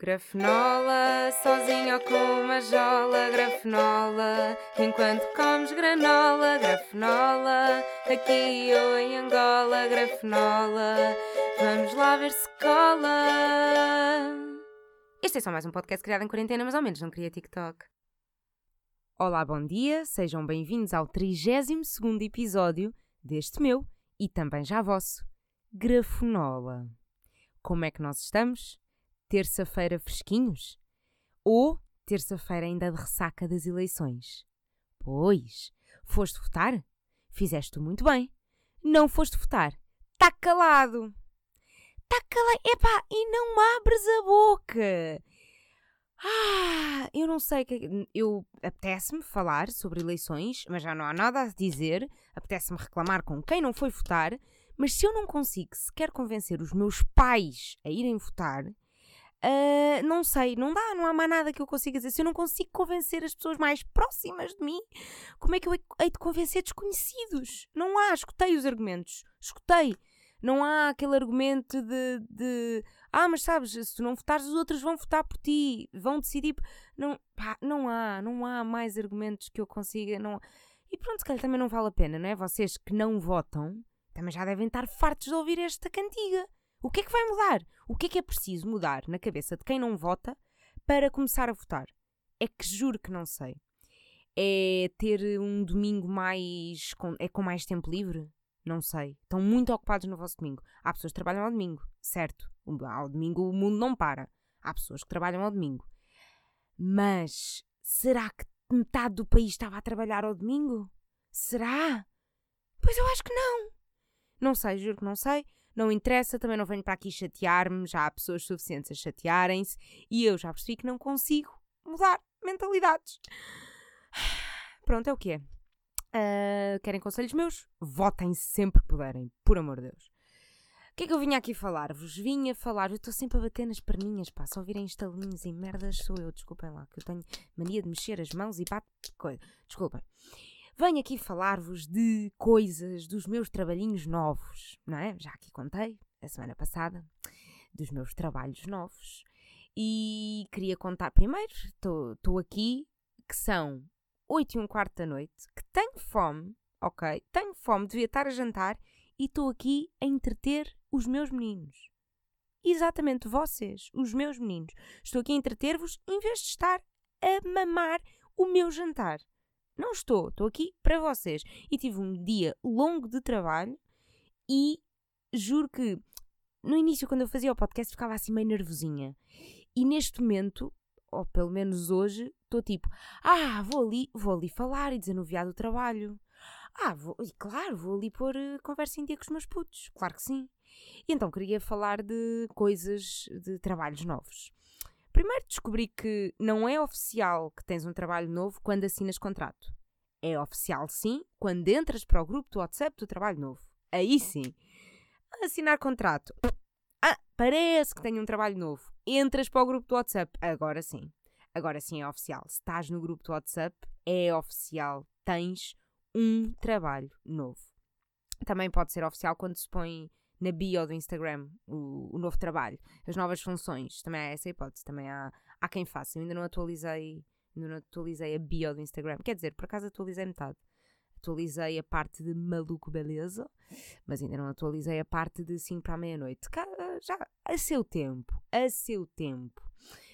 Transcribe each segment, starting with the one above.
Grafenola, sozinho ou com uma jola, grafenola, enquanto comes granola, grafenola, aqui ou em Angola, grafenola, vamos lá ver se cola. Este é só mais um podcast criado em quarentena, mas ao menos não queria TikTok. Olá, bom dia, sejam bem-vindos ao 32 episódio deste meu e também já vosso, Grafenola. Como é que nós estamos? Terça-feira fresquinhos? Ou terça-feira ainda de ressaca das eleições? Pois, foste votar? Fizeste muito bem. Não foste votar? Tá calado! Tá calado! Epá, e não abres a boca! Ah, eu não sei que eu apetece-me falar sobre eleições, mas já não há nada a dizer. Apetece-me reclamar com quem não foi votar, mas se eu não consigo sequer convencer os meus pais a irem votar, Uh, não sei, não dá, não há mais nada que eu consiga dizer. Se eu não consigo convencer as pessoas mais próximas de mim, como é que eu hei de convencer desconhecidos? Não há, escutei os argumentos, escutei. Não há aquele argumento de, de ah, mas sabes, se tu não votares, os outros vão votar por ti, vão decidir. Não, pá, não há, não há mais argumentos que eu consiga. Não... E pronto, se calhar também não vale a pena, não é? Vocês que não votam também já devem estar fartos de ouvir esta cantiga. O que é que vai mudar? O que é que é preciso mudar na cabeça de quem não vota para começar a votar? É que juro que não sei. É ter um domingo mais. Com, é com mais tempo livre? Não sei. Estão muito ocupados no vosso domingo. Há pessoas que trabalham ao domingo, certo? Ao domingo o mundo não para. Há pessoas que trabalham ao domingo. Mas será que metade do país estava a trabalhar ao domingo? Será? Pois eu acho que não. Não sei, juro que não sei não interessa, também não venho para aqui chatear-me, já há pessoas suficientes a chatearem-se e eu já percebi que não consigo mudar mentalidades. Pronto, é o que é. Uh, querem conselhos meus? Votem sempre que puderem, por amor de Deus. O que é que eu vinha aqui falar-vos? Vinha falar, eu estou sempre a bater nas perninhas, pá, se ouvirem estalinhos e merdas sou eu, desculpem lá, que eu tenho mania de mexer as mãos e bato coisa. Desculpem. Venho aqui falar-vos de coisas dos meus trabalhinhos novos, não é? Já aqui contei a semana passada dos meus trabalhos novos e queria contar primeiro, estou aqui, que são 8 e um quarto da noite, que tenho fome, ok? Tenho fome, devia estar a jantar e estou aqui a entreter os meus meninos. Exatamente vocês, os meus meninos. Estou aqui a entreter-vos em vez de estar a mamar o meu jantar. Não estou, estou aqui para vocês. E tive um dia longo de trabalho e juro que no início, quando eu fazia o podcast, ficava assim meio nervosinha. E neste momento, ou pelo menos hoje, estou tipo, ah, vou ali, vou ali falar e desanuviar do trabalho. Ah, vou, e claro, vou ali pôr uh, conversa em dia com os meus putos, claro que sim. E então queria falar de coisas, de trabalhos novos. Primeiro descobri que não é oficial que tens um trabalho novo quando assinas contrato. É oficial sim quando entras para o grupo do WhatsApp do trabalho novo. Aí sim. Assinar contrato. Ah, parece que tenho um trabalho novo. Entras para o grupo do WhatsApp. Agora sim. Agora sim é oficial. Se estás no grupo do WhatsApp, é oficial. Tens um trabalho novo. Também pode ser oficial quando se põe na bio do Instagram o, o, novo trabalho, as novas funções. Também há essa hipótese, também há, há quem faça. Eu ainda não atualizei, ainda não atualizei a bio do Instagram. Quer dizer, por acaso atualizei metade. Atualizei a parte de maluco beleza, mas ainda não atualizei a parte de 5 para a meia-noite. Já a seu tempo, a seu tempo.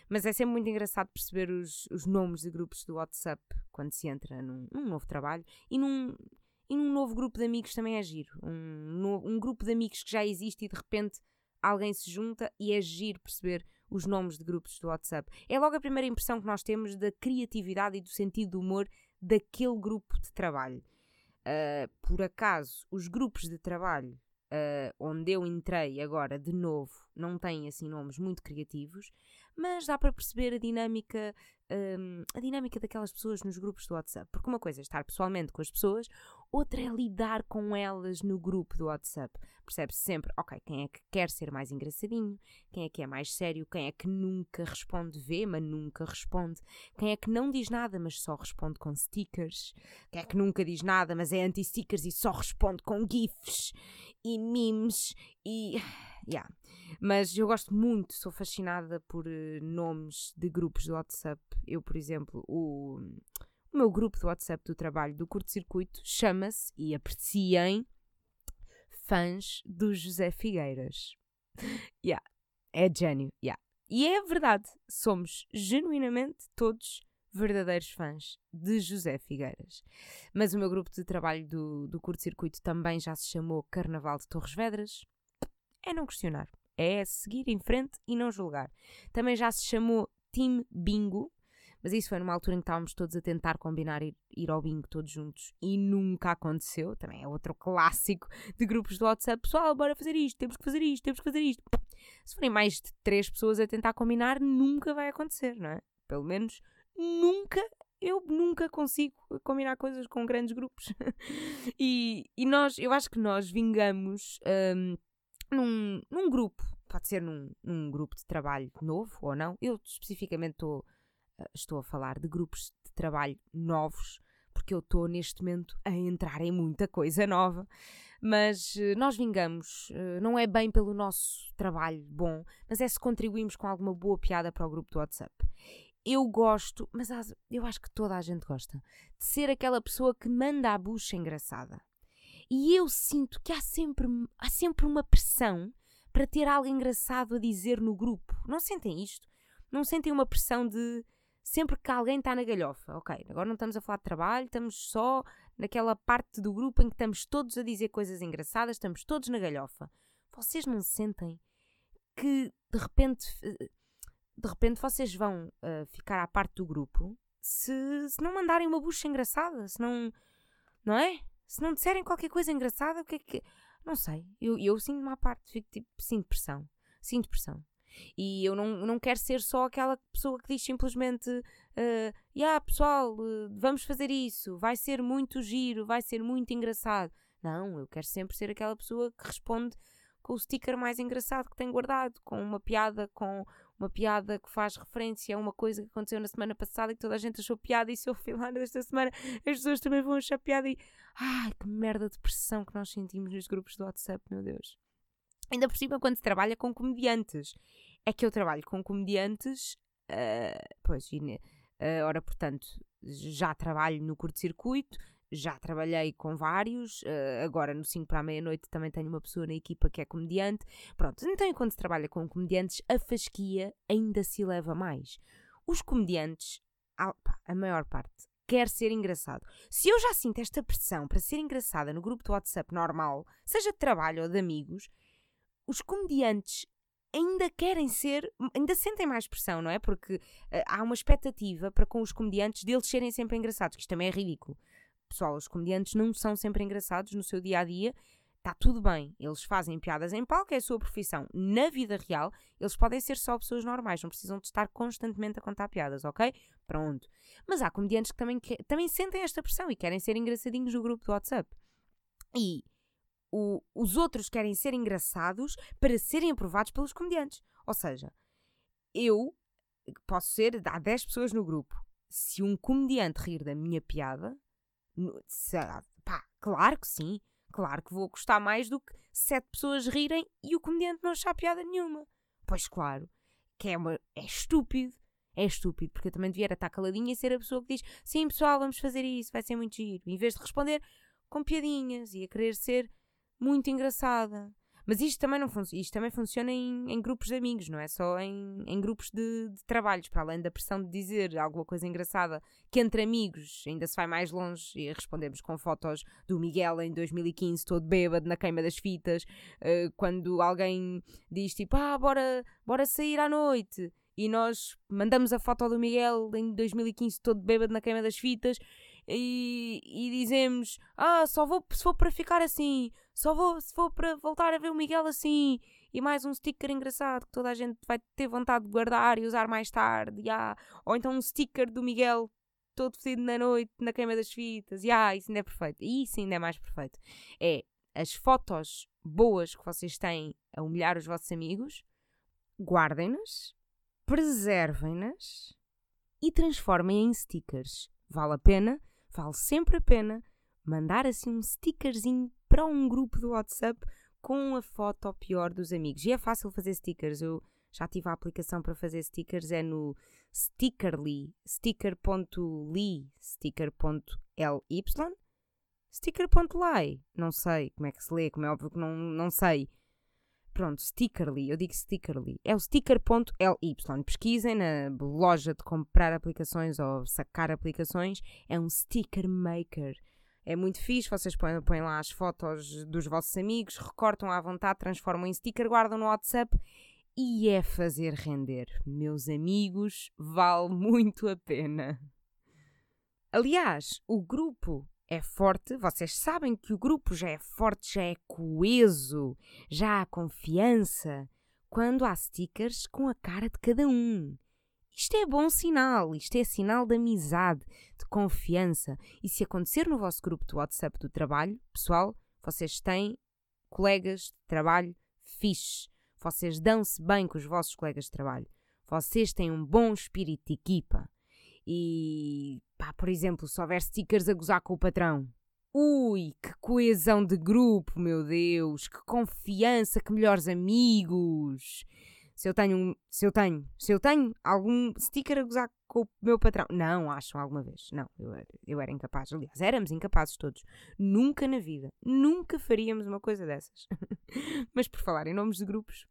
Mas é sempre muito engraçado perceber os, os nomes de grupos do WhatsApp quando se entra num, num novo trabalho e num, e num novo grupo de amigos também é giro. Um, no, um grupo de amigos que já existe e de repente alguém se junta e é giro perceber os nomes de grupos do WhatsApp. É logo a primeira impressão que nós temos da criatividade e do sentido do humor daquele grupo de trabalho. Uh, por acaso, os grupos de trabalho uh, onde eu entrei agora de novo não têm assim nomes muito criativos, mas dá para perceber a dinâmica, um, a dinâmica daquelas pessoas nos grupos do WhatsApp. Porque uma coisa é estar pessoalmente com as pessoas, outra é lidar com elas no grupo do WhatsApp. Percebe-se sempre, ok, quem é que quer ser mais engraçadinho, quem é que é mais sério, quem é que nunca responde vê, mas nunca responde, quem é que não diz nada, mas só responde com stickers, quem é que nunca diz nada, mas é anti-stickers e só responde com GIFs e memes e yeah. Mas eu gosto muito, sou fascinada por uh, nomes de grupos do WhatsApp. Eu, por exemplo, o, o meu grupo do WhatsApp do trabalho do curto-circuito chama-se, e apreciem, Fãs do José Figueiras. yeah. É gênio, yeah. E é verdade, somos genuinamente todos verdadeiros fãs de José Figueiras. Mas o meu grupo de trabalho do, do curto-circuito também já se chamou Carnaval de Torres Vedras. É não questionar, é seguir em frente e não julgar. Também já se chamou Team Bingo, mas isso foi numa altura em que estávamos todos a tentar combinar ir, ir ao bingo todos juntos e nunca aconteceu. Também é outro clássico de grupos do WhatsApp. Pessoal, bora fazer isto, temos que fazer isto, temos que fazer isto. Se forem mais de três pessoas a tentar combinar, nunca vai acontecer, não é? Pelo menos nunca, eu nunca consigo combinar coisas com grandes grupos. e, e nós, eu acho que nós vingamos um, num, num grupo, pode ser num, num grupo de trabalho novo ou não. Eu especificamente estou, uh, estou a falar de grupos de trabalho novos, porque eu estou neste momento a entrar em muita coisa nova. Mas uh, nós vingamos, uh, não é bem pelo nosso trabalho bom, mas é se contribuímos com alguma boa piada para o grupo do WhatsApp eu gosto, mas eu acho que toda a gente gosta, de ser aquela pessoa que manda a bucha engraçada. E eu sinto que há sempre, há sempre uma pressão para ter algo engraçado a dizer no grupo. Não sentem isto? Não sentem uma pressão de sempre que alguém está na galhofa? Ok, agora não estamos a falar de trabalho, estamos só naquela parte do grupo em que estamos todos a dizer coisas engraçadas, estamos todos na galhofa. Vocês não sentem que de repente de repente vocês vão uh, ficar à parte do grupo se, se não mandarem uma bucha engraçada, se não. Não é? Se não disserem qualquer coisa engraçada, o que é que. Não sei. Eu, eu sinto-me à parte, fico tipo, sinto pressão. Sinto pressão. E eu não, não quero ser só aquela pessoa que diz simplesmente: uh, yeah, pessoal, uh, vamos fazer isso, vai ser muito giro, vai ser muito engraçado. Não, eu quero sempre ser aquela pessoa que responde com o sticker mais engraçado que tem guardado, com uma piada, com uma piada que faz referência a uma coisa que aconteceu na semana passada e que toda a gente achou piada e se eu filar desta semana as pessoas também vão achar piada e ai que merda de pressão que nós sentimos nos grupos do WhatsApp, meu Deus. Ainda por cima quando se trabalha com comediantes. É que eu trabalho com comediantes, uh, pois, e, uh, ora, portanto, já trabalho no curto-circuito, já trabalhei com vários, uh, agora no 5 para a meia-noite também tenho uma pessoa na equipa que é comediante. Pronto, então enquanto se trabalha com comediantes, a fasquia ainda se leva mais. Os comediantes, a, maior parte, quer ser engraçado. Se eu já sinto esta pressão para ser engraçada no grupo do WhatsApp normal, seja de trabalho ou de amigos, os comediantes ainda querem ser, ainda sentem mais pressão, não é? Porque uh, há uma expectativa para com os comediantes deles serem sempre engraçados, que isto também é ridículo. Pessoal, os comediantes não são sempre engraçados no seu dia a dia. Está tudo bem, eles fazem piadas em palco, é a sua profissão. Na vida real, eles podem ser só pessoas normais, não precisam de estar constantemente a contar piadas, ok? Pronto. Mas há comediantes que também, que, também sentem esta pressão e querem ser engraçadinhos no grupo do WhatsApp. E o, os outros querem ser engraçados para serem aprovados pelos comediantes. Ou seja, eu posso ser, há 10 pessoas no grupo. Se um comediante rir da minha piada, Pá, claro que sim. Claro que vou gostar mais do que sete pessoas rirem e o comediante não achar piada nenhuma. Pois claro, que é, uma, é estúpido. É estúpido, porque eu também devia estar caladinha e ser a pessoa que diz sim pessoal, vamos fazer isso, vai ser muito giro. Em vez de responder com piadinhas e a querer ser muito engraçada. Mas isto também não isto também funciona em, em, grupos de amigos, não é só em, em grupos de, de, trabalhos, para além da pressão de dizer alguma coisa engraçada, que entre amigos ainda se vai mais longe e respondemos com fotos do Miguel em 2015, todo bêbado na queima das fitas, uh, quando alguém diz tipo, ah, bora, bora sair à noite. E nós mandamos a foto do Miguel em 2015 todo bêbado na queima das fitas e, e dizemos: Ah, só vou se for para ficar assim, só vou se for para voltar a ver o Miguel assim. E mais um sticker engraçado que toda a gente vai ter vontade de guardar e usar mais tarde. Yeah. Ou então um sticker do Miguel todo fedido na noite, na queima das fitas. Yeah, isso ainda é perfeito. E isso ainda é mais perfeito. É as fotos boas que vocês têm a humilhar os vossos amigos, guardem-nas, preservem-nas e transformem em stickers. Vale a pena vale sempre a pena mandar assim um stickerzinho para um grupo do WhatsApp com a foto pior dos amigos. E é fácil fazer stickers. Eu já tive a aplicação para fazer stickers, é no Stickerly, sticker.ly, sticker.ly, sticker.ly, não sei como é que se lê, como é óbvio que não, não sei. Pronto, Stickerly, eu digo Stickerly. É o sticker.ly. Pesquisem na loja de comprar aplicações ou sacar aplicações. É um sticker maker. É muito fixe, vocês põem, põem lá as fotos dos vossos amigos, recortam à vontade, transformam em sticker, guardam no WhatsApp e é fazer render. Meus amigos, vale muito a pena. Aliás, o grupo é forte, vocês sabem que o grupo já é forte, já é coeso, já há confiança quando há stickers com a cara de cada um. Isto é bom sinal, isto é sinal de amizade, de confiança. E se acontecer no vosso grupo do WhatsApp do trabalho, pessoal, vocês têm colegas de trabalho fixes. Vocês dão-se bem com os vossos colegas de trabalho. Vocês têm um bom espírito de equipa. E, pá, por exemplo, se houver stickers a gozar com o patrão. Ui, que coesão de grupo, meu Deus! Que confiança, que melhores amigos! Se eu tenho, se eu tenho, se eu tenho algum sticker a gozar com o meu patrão. Não, acham alguma vez. Não, eu era, eu era incapaz. Aliás, éramos incapazes todos. Nunca na vida, nunca faríamos uma coisa dessas. Mas por falar em nomes de grupos,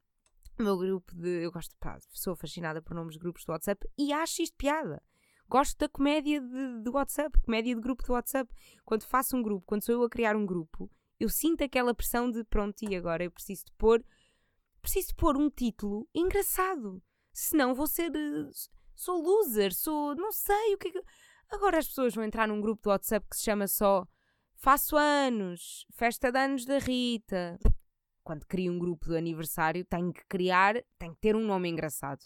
o meu grupo de. Eu gosto, pá, sou fascinada por nomes de grupos do WhatsApp e acho isto piada. Gosto da comédia de, de WhatsApp, comédia de grupo do WhatsApp. Quando faço um grupo, quando sou eu a criar um grupo, eu sinto aquela pressão de pronto, e agora eu preciso de pôr. Preciso pôr um título engraçado. Senão vou ser. Eh, sou loser, sou. Não sei o que é que. Agora as pessoas vão entrar num grupo do WhatsApp que se chama só Faço anos, festa de anos da Rita. Quando crio um grupo do aniversário, tenho que criar, tenho que ter um nome engraçado.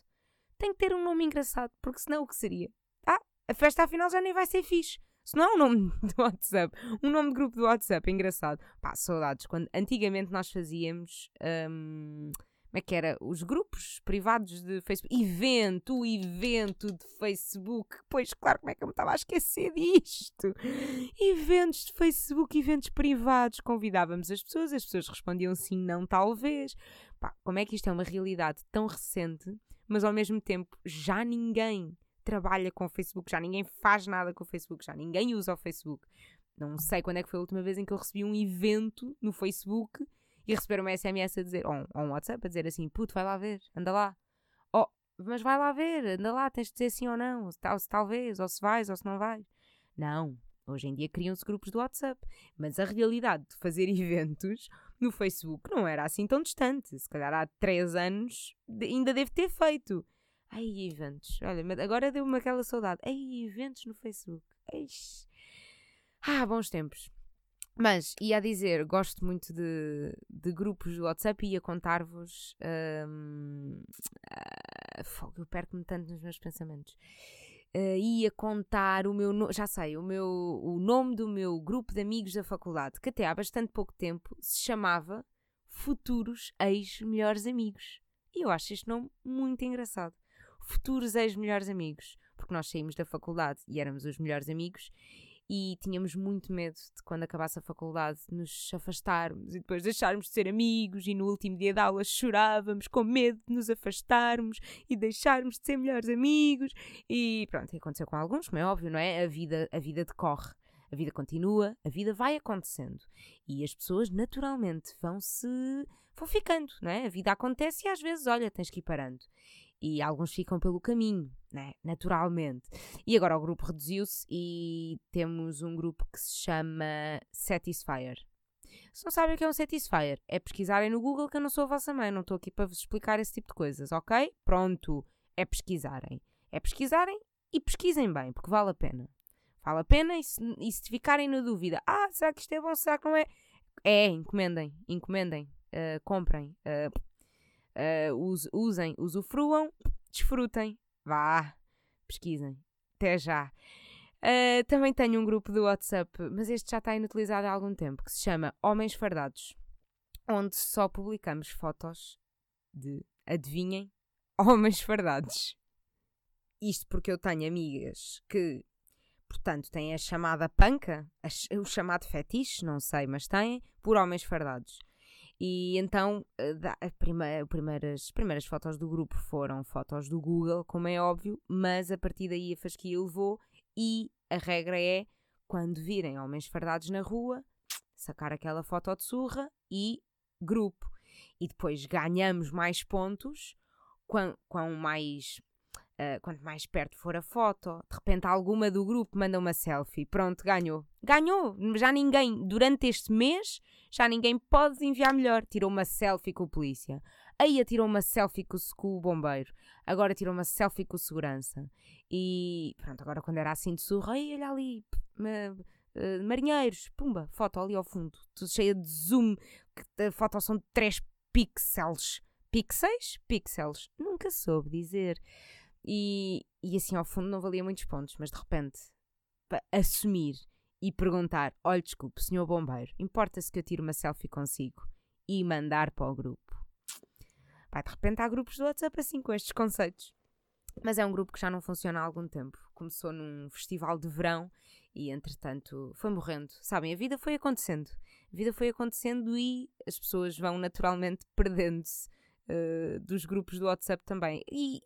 Tem que ter um nome engraçado, porque senão o que seria? a festa afinal já nem vai ser fixe. Se não é um nome do WhatsApp, um nome de grupo do WhatsApp, é engraçado. Pá, saudades. Quando antigamente nós fazíamos. Um, como é que era? Os grupos privados de Facebook. Evento, evento de Facebook. Pois, claro, como é que eu me estava a esquecer disto? Eventos de Facebook, eventos privados. Convidávamos as pessoas, as pessoas respondiam sim, não, talvez. Pá, como é que isto é uma realidade tão recente, mas ao mesmo tempo já ninguém trabalha com o Facebook, já ninguém faz nada com o Facebook, já ninguém usa o Facebook. Não sei quando é que foi a última vez em que eu recebi um evento no Facebook e receber uma SMS a dizer, ou um, ou um WhatsApp a dizer assim, puto, vai lá ver, anda lá. Oh, mas vai lá ver, anda lá, tens de dizer sim ou não, ou se, se talvez, ou se vais, ou se não vais. Não, hoje em dia criam-se grupos do WhatsApp, mas a realidade de fazer eventos no Facebook não era assim tão distante. Se calhar há três anos ainda deve ter feito. Ai, eventos. Olha, agora deu-me aquela saudade. Ai, eventos no Facebook. Eish. Ah, bons tempos. Mas, ia a dizer, gosto muito de, de grupos do WhatsApp e ia contar-vos. Uh, ah, eu perco-me tanto nos meus pensamentos. Uh, ia contar o meu. Já sei, o, meu, o nome do meu grupo de amigos da faculdade, que até há bastante pouco tempo se chamava Futuros Ex-Melhores Amigos. E eu acho este nome muito engraçado futuros ex-melhores amigos, porque nós saímos da faculdade e éramos os melhores amigos e tínhamos muito medo de quando acabasse a faculdade nos afastarmos e depois deixarmos de ser amigos e no último dia de aula chorávamos com medo de nos afastarmos e deixarmos de ser melhores amigos e pronto, aconteceu com alguns, como é óbvio, não é? A vida, a vida decorre. A vida continua, a vida vai acontecendo e as pessoas naturalmente vão se vão ficando, não é? A vida acontece e às vezes, olha, tens que ir parando e alguns ficam pelo caminho, né? naturalmente. E agora o grupo reduziu-se e temos um grupo que se chama Satisfyer. Se não sabem o que é um Satisfyer, é pesquisarem no Google que eu não sou a vossa mãe, não estou aqui para vos explicar esse tipo de coisas, ok? Pronto, é pesquisarem. É pesquisarem e pesquisem bem, porque vale a pena. Vale a pena e se, e se ficarem na dúvida, ah, será que isto é bom, será que não é? É, encomendem, encomendem, uh, comprem. Uh, uh, usem, usufruam, desfrutem. Vá, pesquisem. Até já. Uh, também tenho um grupo do WhatsApp, mas este já está inutilizado há algum tempo, que se chama Homens Fardados, onde só publicamos fotos de, adivinhem, homens fardados. Isto porque eu tenho amigas que, portanto, têm a chamada panca, o chamado fetiche, não sei, mas têm, por homens fardados. E então eh, a primeira, primeiras, primeiras fotos do grupo foram fotos do Google, como é óbvio, mas a partir daí a fasquia levou e a regra é quando virem homens fardados na rua, sacar aquela foto de surra e grupo. E depois ganhamos mais pontos quão mais Uh, quanto mais perto for a foto, de repente alguma do grupo manda uma selfie. Pronto, ganhou. Ganhou! Já ninguém, durante este mês, já ninguém pode enviar melhor. Tirou uma selfie com a polícia. Aí tirou uma selfie com, com o bombeiro. Agora tirou uma selfie com o segurança. E pronto, agora quando era assim de surra, aí olha ali, uh, marinheiros, pumba, foto ali ao fundo, tudo cheia de zoom, que a foto são de 3 pixels. Pixels? Pixels. Nunca soube dizer. E, e assim ao fundo não valia muitos pontos, mas de repente, para assumir e perguntar: olha, desculpe, senhor bombeiro, importa-se que eu tire uma selfie consigo e mandar para o grupo. Vai, de repente há grupos do WhatsApp assim com estes conceitos. Mas é um grupo que já não funciona há algum tempo. Começou num festival de verão e, entretanto, foi morrendo. Sabem, a vida foi acontecendo. A vida foi acontecendo e as pessoas vão naturalmente perdendo-se uh, dos grupos do WhatsApp também. E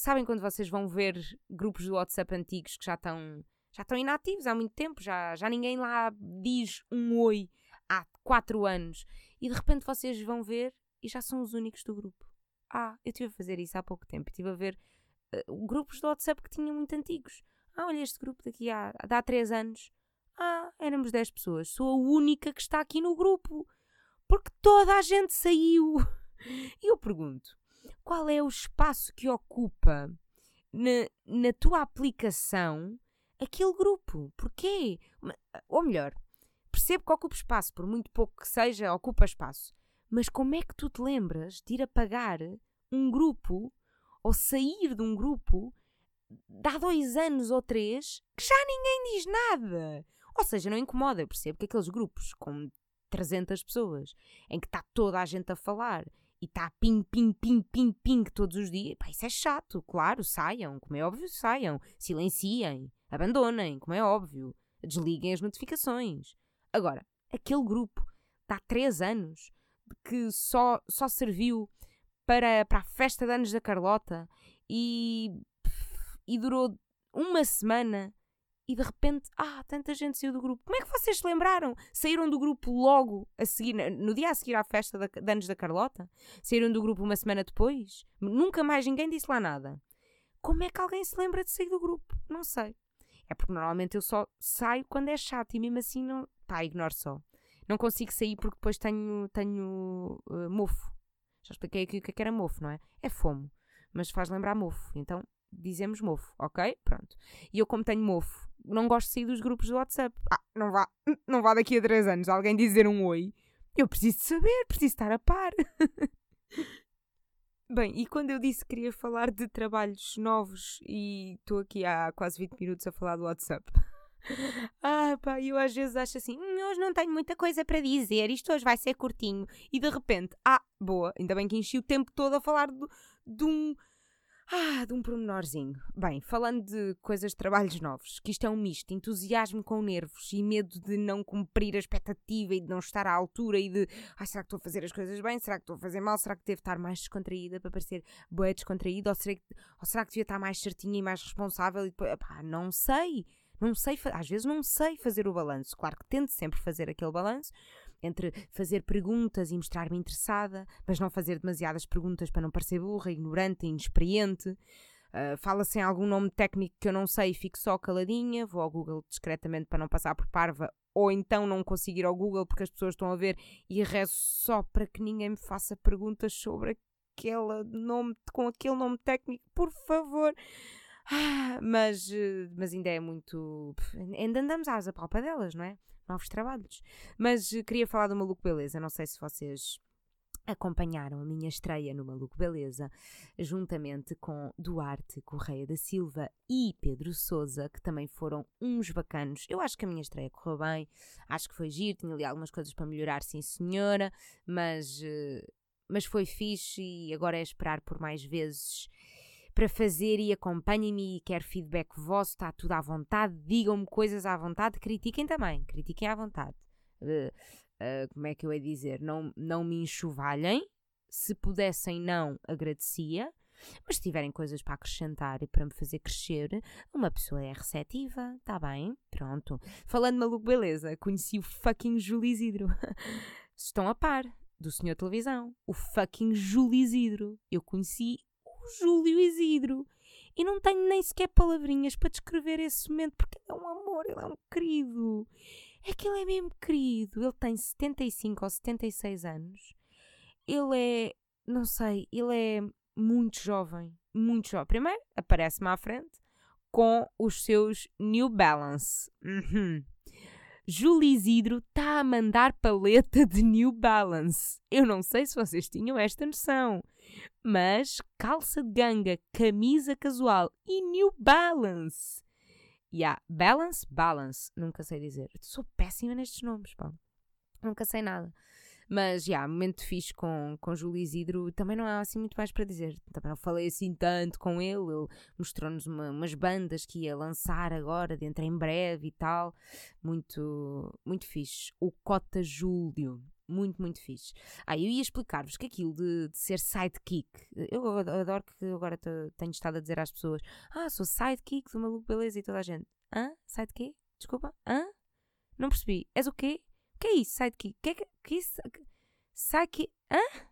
Sabem quando vocês vão ver grupos do WhatsApp antigos que já estão já estão inativos há muito tempo, já, já ninguém lá diz um oi há quatro anos e de repente vocês vão ver e já são os únicos do grupo. Ah, eu estive a fazer isso há pouco tempo, estive a ver uh, grupos do WhatsApp que tinham muito antigos. Ah, olha este grupo daqui há, há três anos. Ah, éramos 10 pessoas. Sou a única que está aqui no grupo. Porque toda a gente saiu. E eu pergunto: qual é o espaço que ocupa na, na tua aplicação aquele grupo. Porquê? Ou melhor, percebo que ocupa espaço, por muito pouco que seja, ocupa espaço. Mas como é que tu te lembras de ir apagar um grupo ou sair de um grupo de há dois anos ou três que já ninguém diz nada? Ou seja, não incomoda. Eu percebo que aqueles grupos com 300 pessoas em que está toda a gente a falar e está ping, ping, ping, ping, ping todos os dias, pá, isso é chato, claro, saiam, como é óbvio, saiam, silenciem, abandonem, como é óbvio, desliguem as notificações. Agora, aquele grupo está há três anos que só, só serviu para, para a festa de anos da Carlota e, e durou uma semana e de repente, ah, tanta gente saiu do grupo. Como é que vocês se lembraram? Saíram do grupo logo a seguir, no dia a seguir à festa de anos da Carlota? Saíram do grupo uma semana depois? Nunca mais ninguém disse lá nada. Como é que alguém se lembra de sair do grupo? Não sei. É porque normalmente eu só saio quando é chato e mesmo assim não. pá, ignoro só. Não consigo sair porque depois tenho, tenho uh, mofo. Já expliquei aqui o que é que era mofo, não é? É fomo. Mas faz lembrar mofo. Então dizemos mofo, ok? Pronto. E eu, como tenho mofo não gosto de sair dos grupos do WhatsApp. Ah, não vá, não vá daqui a 3 anos alguém dizer um oi. Eu preciso saber, preciso estar a par. Bem, e quando eu disse que queria falar de trabalhos novos e estou aqui há quase 20 minutos a falar do WhatsApp. Ah, pá, eu às vezes acho assim, hum, hoje não tenho muita coisa para dizer, isto hoje vai ser curtinho. E de repente, ah, boa, ainda bem que enchi o tempo todo a falar de, de um ah, de um pormenorzinho. Bem, falando de coisas de trabalhos novos, que isto é um misto, entusiasmo com nervos e medo de não cumprir a expectativa e de não estar à altura e de, ai, será que estou a fazer as coisas bem? Será que estou a fazer mal? Será que devo estar mais descontraída para parecer boa descontraída? Ou será, que, ou será que devia estar mais certinha e mais responsável? E depois, pá, não sei. Não sei, às vezes não sei fazer o balanço. Claro que tento sempre fazer aquele balanço, entre fazer perguntas e mostrar-me interessada, mas não fazer demasiadas perguntas para não parecer burra, ignorante, inexperiente. Uh, Fala-se em algum nome técnico que eu não sei e fico só caladinha, vou ao Google discretamente para não passar por parva, ou então não consigo ir ao Google porque as pessoas estão a ver e rezo só para que ninguém me faça perguntas sobre aquele nome, com aquele nome técnico, por favor. Ah, mas, eh, mas ainda é muito. Ainda andamos às apalpadelas, não é? Novos trabalhos. Mas eh, queria falar do Maluco Beleza, não sei se vocês acompanharam a minha estreia no Maluco Beleza, juntamente com Duarte Correia da Silva e Pedro Souza, que também foram uns bacanos. Eu acho que a minha estreia correu bem, acho que foi giro, tinha ali algumas coisas para melhorar, sim senhora, mas, eh, mas foi fixe e agora é esperar por mais vezes para fazer e acompanhem-me e quero feedback vosso, está tudo à vontade, digam-me coisas à vontade, critiquem também, critiquem à vontade. Uh, uh, como é que eu ia dizer? Não, não me enxovalhem. Se pudessem, não, agradecia. Mas se tiverem coisas para acrescentar e para me fazer crescer, uma pessoa é receptiva, está bem? Pronto. Falando maluco, beleza, conheci o fucking Júlio Isidro. Estão a par do senhor televisão, o fucking Júlio Isidro. Eu conheci Júlio Isidro. E não tenho nem sequer palavrinhas para descrever esse momento, porque ele é um amor, ele é um querido. É que ele é mesmo querido. Ele tem 75 ou 76 anos. Ele é, não sei, ele é muito jovem, muito jovem. Primeiro, aparece-me à frente com os seus New Balance. Uhum. Júlio Isidro está a mandar paleta de New Balance. Eu não sei se vocês tinham esta noção, mas calça de ganga, camisa casual e New Balance. Yeah, balance, balance. Nunca sei dizer. Sou péssima nestes nomes, pá. Nunca sei nada. Mas, já, yeah, momento fixe com, com Júlio Isidro, também não há assim muito mais para dizer. Também não falei assim tanto com ele, ele mostrou-nos uma, umas bandas que ia lançar agora, dentro em breve e tal. Muito, muito fixe. O Cota Júlio, muito, muito fixe. Ah, eu ia explicar-vos que aquilo de, de, ser sidekick, eu adoro que agora tenho estado a dizer às pessoas: Ah, sou sidekick do maluco beleza e toda a gente. Hã? Sidekick? Desculpa? Hã? Não percebi. És o quê? Que é isso, sidekick? Que é que, que é isso? Sidekick? Hã?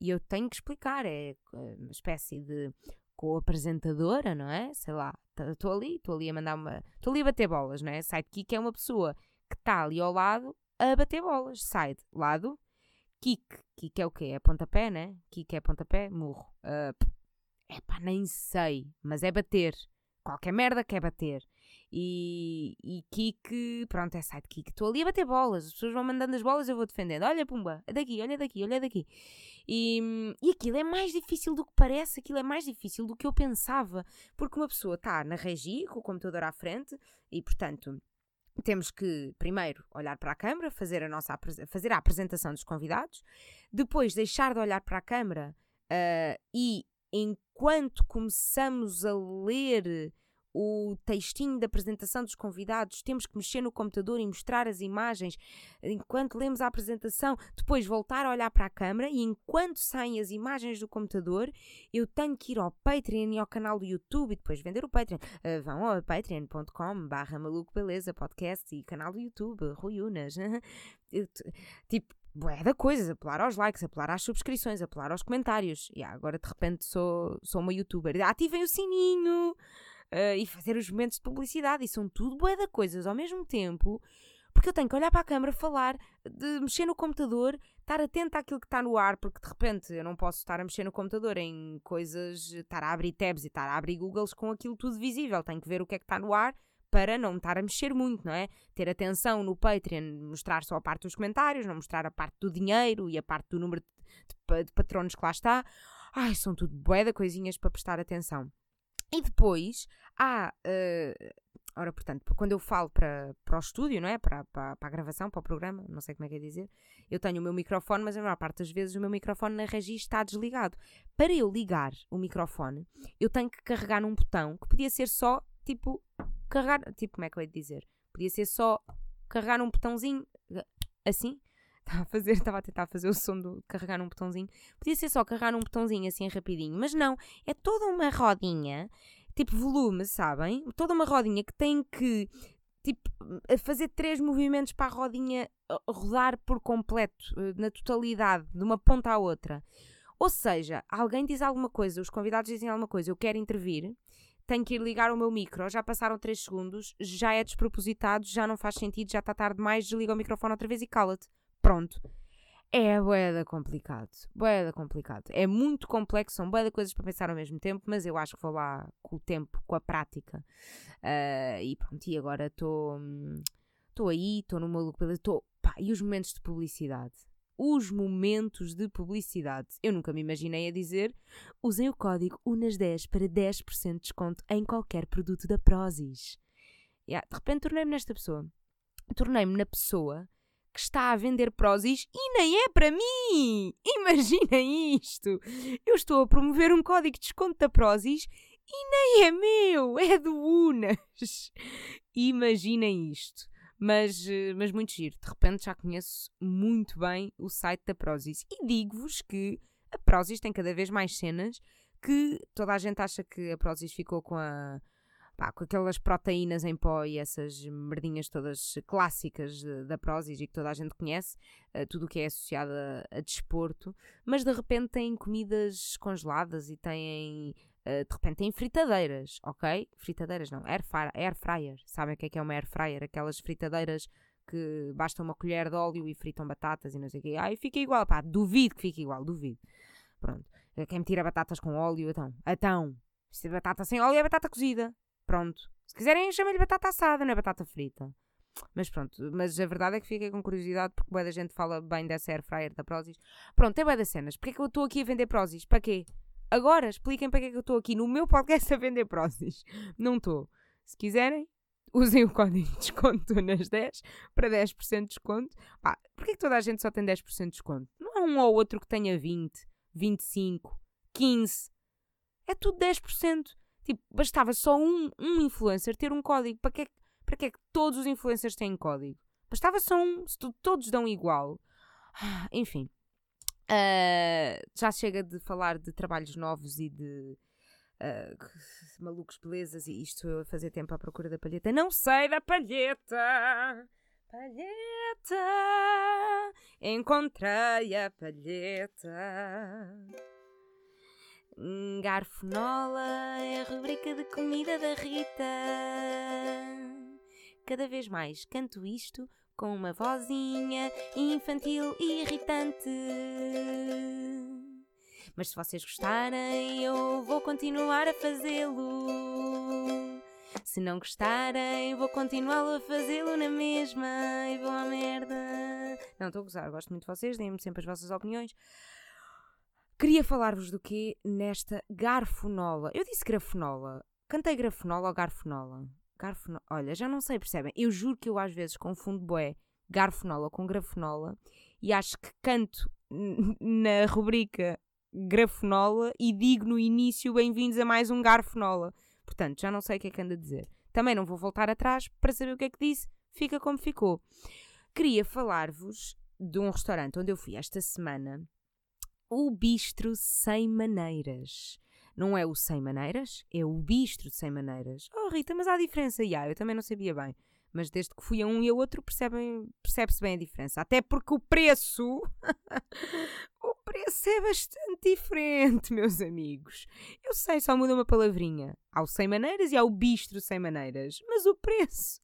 E eu tenho que explicar, é, é uma espécie de co-apresentadora, não é? Sei lá, estou ali, estou ali a mandar uma. Estou ali a bater bolas, não é? Sidekick é uma pessoa que está ali ao lado a bater bolas. Side, lado. Kick, kick é o quê? É pontapé, né? Kick é pontapé, murro. Uh, nem sei, mas é bater. Qualquer merda quer bater. E, e Kik, pronto, é sidekick. Estou ali a bater bolas, as pessoas vão mandando as bolas, eu vou defendendo. Olha, pumba, é daqui, olha daqui, olha daqui. E, e aquilo é mais difícil do que parece, aquilo é mais difícil do que eu pensava, porque uma pessoa está na regi, com o computador à frente, e portanto temos que primeiro olhar para a câmara, fazer a nossa fazer a apresentação dos convidados, depois deixar de olhar para a câmara uh, e enquanto começamos a ler o textinho da apresentação dos convidados, temos que mexer no computador e mostrar as imagens enquanto lemos a apresentação, depois voltar a olhar para a câmera e enquanto saem as imagens do computador, eu tenho que ir ao Patreon e ao canal do YouTube e depois vender o Patreon. Uh, vão ao patreon.com barra maluco beleza podcast e canal do YouTube, Rui Unas. tipo, bué da coisas, apelar aos likes, apelar às subscrições, apelar aos comentários. E yeah, agora de repente sou, sou uma youtuber. Ativem o sininho! Uh, e fazer os momentos de publicidade. E são tudo bué de coisas ao mesmo tempo, porque eu tenho que olhar para a câmara, falar, de mexer no computador, estar atento àquilo que está no ar, porque de repente eu não posso estar a mexer no computador em coisas, estar a abrir tabs e estar a abrir Googles com aquilo tudo visível. Tenho que ver o que é que está no ar para não estar a mexer muito, não é? Ter atenção no Patreon, mostrar só a parte dos comentários, não mostrar a parte do dinheiro e a parte do número de, de, de patronos que lá está. Ai, são tudo bué de coisinhas para prestar atenção. E depois há. Uh, ora, portanto, quando eu falo para, para o estúdio, não é? Para, para, para, a gravação, para o programa, não sei como é que é dizer, eu tenho o meu microfone, mas a maior parte das vezes o meu microfone na regi está desligado. Para eu ligar o microfone, eu tenho que carregar num botão que podia ser só, tipo, carregar. Tipo, como é que eu ia dizer? Podia ser só carregar num botãozinho assim estava a fazer, estava a tentar fazer o som de carregar num botãozinho. Podia ser só carregar num botãozinho assim rapidinho, mas não, é toda uma rodinha, tipo volume, sabem? Toda uma rodinha que tem que tipo, fazer três movimentos para a rodinha rodar por completo, eh, na totalidade, de uma ponta à outra. Ou seja, alguém diz alguma coisa, os convidados dizem alguma coisa, eu quero intervir, tenho que ir ligar o meu micro, já passaram 3 segundos, já é despropositado, já não faz sentido, já está tarde demais, desliga o microfone outra vez e cala-te. Pronto. É boeda complicado. Boeda complicado. É muito complexo, são boeda coisas para pensar ao mesmo tempo, mas eu acho que vou lá com o tempo, com a prática. Uh, e pronto, e agora estou. Estou aí, estou no maluco. Estou. E os momentos de publicidade? Os momentos de publicidade. Eu nunca me imaginei a dizer: usem o código UNAS10 para 10% de desconto em qualquer produto da Prozis. Yeah, de repente tornei-me nesta pessoa. Tornei-me na pessoa que está a vender Prozis e nem é para mim! Imaginem isto! Eu estou a promover um código de desconto da Prozis e nem é meu, é do Unas! Imaginem isto. Mas, eh, mas muito giro. De repente já conheço muito bem o site da Prozis. E digo-vos que a Prozis tem cada vez mais cenas que toda a gente acha que a Prozis ficou com a pá, com aquelas proteínas em pó e essas merdinhas todas clássicas da Prozis e que toda a gente conhece, uh, tudo o que é associado a, a, desporto, mas de repente têm comidas congeladas e têm. Uh, de repente têm fritadeiras, ok? Fritadeiras não, air, air fryer. Sabem o que é que é uma air fryer? Aquelas fritadeiras que basta uma colher de óleo e fritam batatas e não sei o quê. Ai, fica igual, pá, duvido que fique igual, duvido. Pronto. Quem me tira batatas com óleo, então. Então. Se batata sem óleo é batata cozida. Pronto. Se quiserem, chamem-lhe batata assada, não é batata frita. Mas pronto, mas a verdade é que fiquei com curiosidade porque boa da gente fala bem dessa air fryer da Prozis. Pronto, tem boa das cenas. Porquê que eu estou aqui a vender Prozis? Para quê? Agora, expliquem para que é que eu estou aqui no meu podcast a vender Prozis. Não estou. Se quiserem, usem o código de desconto nas 10 para 10% de desconto. Pá, porquê que toda a gente só tem 10% de desconto? Não há um ou outro que tenha 20, 25, 15. É tudo 10%. Tipo, bastava só um, um influencer ter um código. Para que, é, para que é que todos os influencers têm código? Bastava só um, se todos dão igual. Ah, enfim. Uh, já chega de falar de trabalhos novos e de uh, malucos belezas e isto eu a fazer tempo à procura da palheta. Não sei da palheta! Palheta! Encontrei a palheta. Garfonola é a rubrica de comida da Rita. Cada vez mais canto isto com uma vozinha infantil e irritante. Mas se vocês gostarem, eu vou continuar a fazê-lo. Se não gostarem, vou continuar a fazê-lo na mesma e vou à merda. Não, estou a gozar, gosto muito de vocês, deem-me sempre as vossas opiniões. Queria falar-vos do quê nesta garfonola. Eu disse grafonola. Cantei grafonola ou garfonola? Garfonola. Olha, já não sei, percebem? Eu juro que eu às vezes confundo boé garfonola com grafonola e acho que canto na rubrica grafonola e digo no início bem-vindos a mais um garfonola. Portanto, já não sei o que é que anda a dizer. Também não vou voltar atrás para saber o que é que disse. Fica como ficou. Queria falar-vos de um restaurante onde eu fui esta semana o bistro sem maneiras. Não é o sem maneiras, é o bistro sem maneiras. Oh Rita, mas há diferença. E yeah, eu também não sabia bem. Mas desde que fui a um e a outro percebe-se bem a diferença. Até porque o preço. o preço é bastante diferente, meus amigos. Eu sei, só muda uma palavrinha. Há o sem maneiras e há o bistro sem maneiras. Mas o preço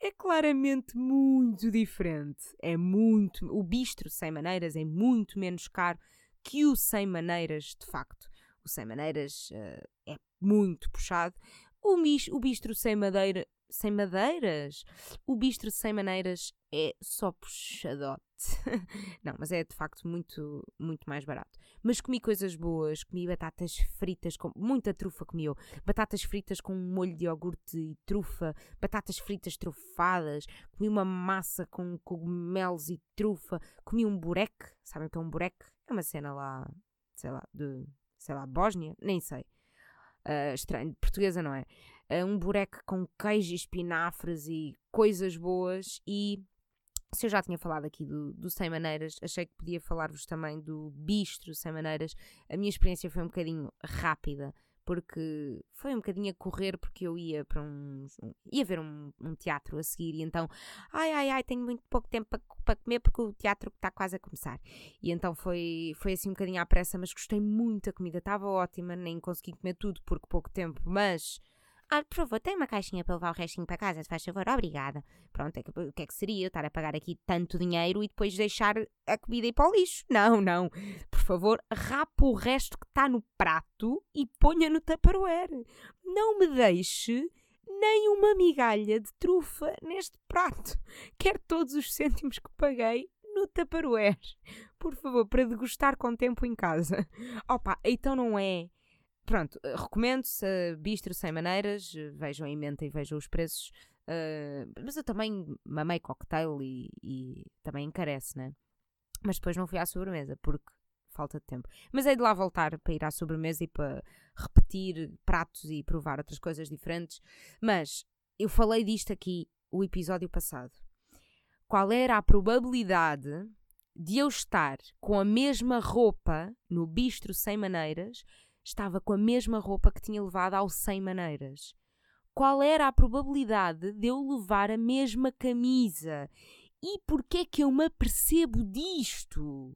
é claramente muito diferente. É muito. O bistro sem maneiras é muito menos caro que o Sem Maneiras, de facto. O Sem Maneiras uh, é muito puxado. O, mis, o bistro sem madeira, sem madeiras, o bistro sem maneiras é só puxadote. Não, mas é de facto muito, muito mais barato. Mas comi coisas boas, comi batatas fritas, com muita trufa comi eu. Batatas fritas com molho de iogurte e trufa, batatas fritas trufadas, comi uma massa com cogumelos e trufa, comi um bureque, sabem o que é um bureque? É uma cena lá, sei lá, de, sei lá, Bósnia, nem sei. Uh, estranho, portuguesa não é? Uh, um bureque com queijo e espinafres e coisas boas e se eu já tinha falado aqui do, do Sem Maneiras, achei que podia falar-vos também do Bistro Sem Maneiras. A minha experiência foi um bocadinho rápida, porque foi um bocadinho a correr, porque eu ia para um. ia ver um, um teatro a seguir, e então, ai ai ai, tenho muito pouco tempo para, para comer, porque o teatro está quase a começar. E então foi, foi assim um bocadinho à pressa, mas gostei muito da comida, estava ótima, nem consegui comer tudo porque pouco tempo, mas ah, por favor, tem uma caixinha para levar o restinho para casa, se faz favor, obrigada. Pronto, é o que é que seria eu estar a pagar aqui tanto dinheiro e depois deixar a comida ir para o lixo? Não, não. Por favor, rapa o resto que está no prato e ponha no tupperware. Não me deixe nem uma migalha de trufa neste prato. Quero todos os cêntimos que paguei no Tupperware. Por favor, para degustar com tempo em casa. Opa, então não é pronto, eh, recomendo-se Bistro Sem Maneiras, uh, vejam em mente e vejam os preços. Uh, mas eu também mamei cocktail e, e, também encarece, né? Mas depois não fui à sobremesa porque falta de tempo. Mas hei de lá voltar para ir à sobremesa e para repetir pratos e provar outras coisas diferentes. Mas eu falei disto aqui o episódio passado qual era a probabilidade de eu estar com a mesma roupa no bistro sem maneiras, estava com a mesma roupa que tinha levado ao sem maneiras. Qual era a probabilidade de eu levar a mesma camisa? E porquê é que eu me apercebo disto?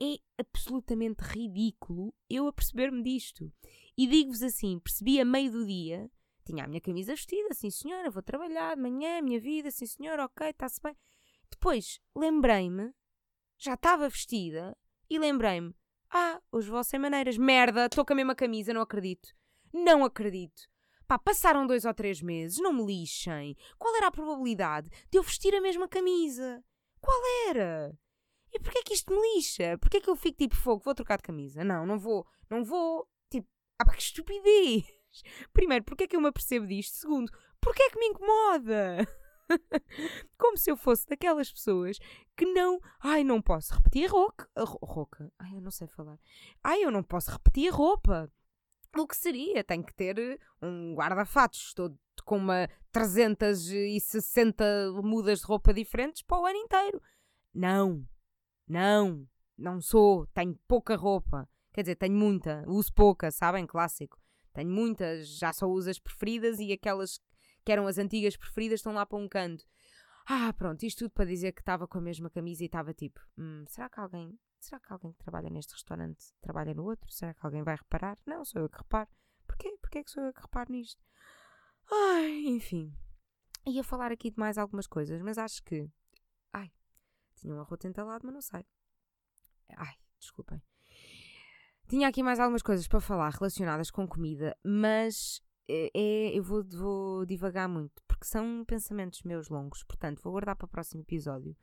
É absolutamente ridículo eu aperceber-me disto. E digo-vos assim: percebi a meio do dia, tinha a minha camisa vestida, sim senhora, vou trabalhar de manhã, minha vida, sim senhora, ok, está-se bem. Depois lembrei-me já estava vestida e lembrei-me: ah, hoje vou sem maneiras, merda, estou com a mesma camisa, não acredito. Não acredito. Pá, passaram dois ou três meses, não me lixem. Qual era a probabilidade de eu vestir a mesma camisa? Qual era? E porquê é que isto me lixa? Porquê é que eu fico tipo fogo? Vou trocar de camisa? Não, não vou, não vou. Tipo, ah, que estupidez! Primeiro, porquê é que eu me apercebo disto? Segundo, porquê é que me incomoda? Como se eu fosse daquelas pessoas que não. Ai, não posso repetir roupa. Roupa. Ai, eu não sei falar. Ai, eu não posso repetir roupa. O que seria? Tenho que ter um guarda-fatos todo com uma 360 mudas de roupa diferentes para o ano inteiro. Não, não, não sou. Tenho pouca roupa. Quer dizer, tenho muita. Uso pouca, sabem? Clássico. Tenho muitas, já só uso as preferidas e aquelas que eram as antigas preferidas, estão lá para um canto. Ah, pronto, isto tudo para dizer que estava com a mesma camisa e estava tipo, hum, será que alguém, será que alguém que trabalha neste restaurante trabalha no outro? Será que alguém vai reparar? Não, sou eu que reparo. Porquê? Porquê é que sou eu que reparo nisto? Ai, enfim. Ia falar aqui de mais algumas coisas, mas acho que. Ai, tinha um arroto entalado, mas não sei. Ai, desculpem. Tinha aqui mais algumas coisas para falar relacionadas com comida, mas é, é, eu vou, vou divagar muito, porque são pensamentos meus longos, portanto, vou guardar para o próximo episódio.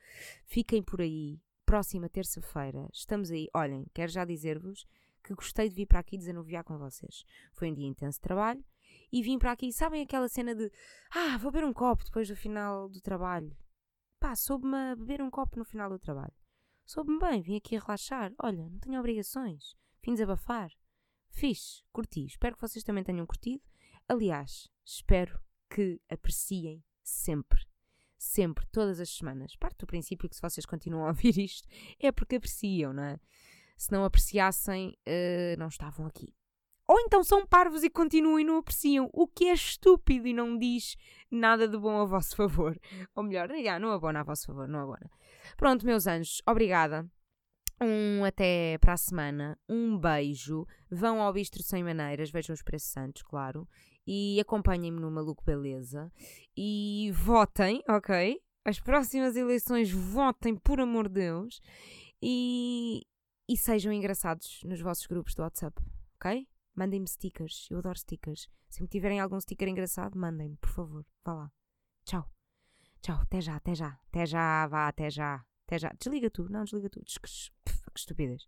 Fiquem por aí, próxima terça-feira, estamos aí. Olhem, quero já dizer-vos que gostei de vir para aqui desanuviar com vocês. Foi um dia intenso de trabalho e vim para aqui, sabem aquela cena de ah, vou beber um copo depois do final do trabalho. Pá, soube-me a beber um copo no final do trabalho. Soube-me bem, vim aqui relaxar. Olha, não tenho obrigações. Vim desabafar. Fixe, curti. Espero que vocês também tenham curtido. Aliás, espero que apreciem sempre. Sempre, todas as semanas. Parte do princípio que se vocês continuam a ouvir isto é porque apreciam, não é? Se não apreciassem, uh, não estavam aqui. Ou então são parvos e continuam e não apreciam, o que é estúpido e não diz nada de bom a vosso favor. Ou melhor, já, não abona a vosso favor, não abona. Pronto, meus anjos, obrigada. Um até para a semana. Um beijo. Vão ao Bistro Sem Maneiras, vejam os preços santos, claro e acompanhem-me no Maluco Beleza e votem, ok? As próximas eleições votem, por amor de Deus, e, e sejam engraçados nos vossos grupos do WhatsApp, ok? Mandem-me stickers, eu adoro stickers. Se me tiverem algum sticker engraçado, mandem-me, por favor. Vá lá. Tchau. Tchau, até já, até já. Até já, vá, até já. Até já. Desliga tu, não, desliga tu. Que estupidez.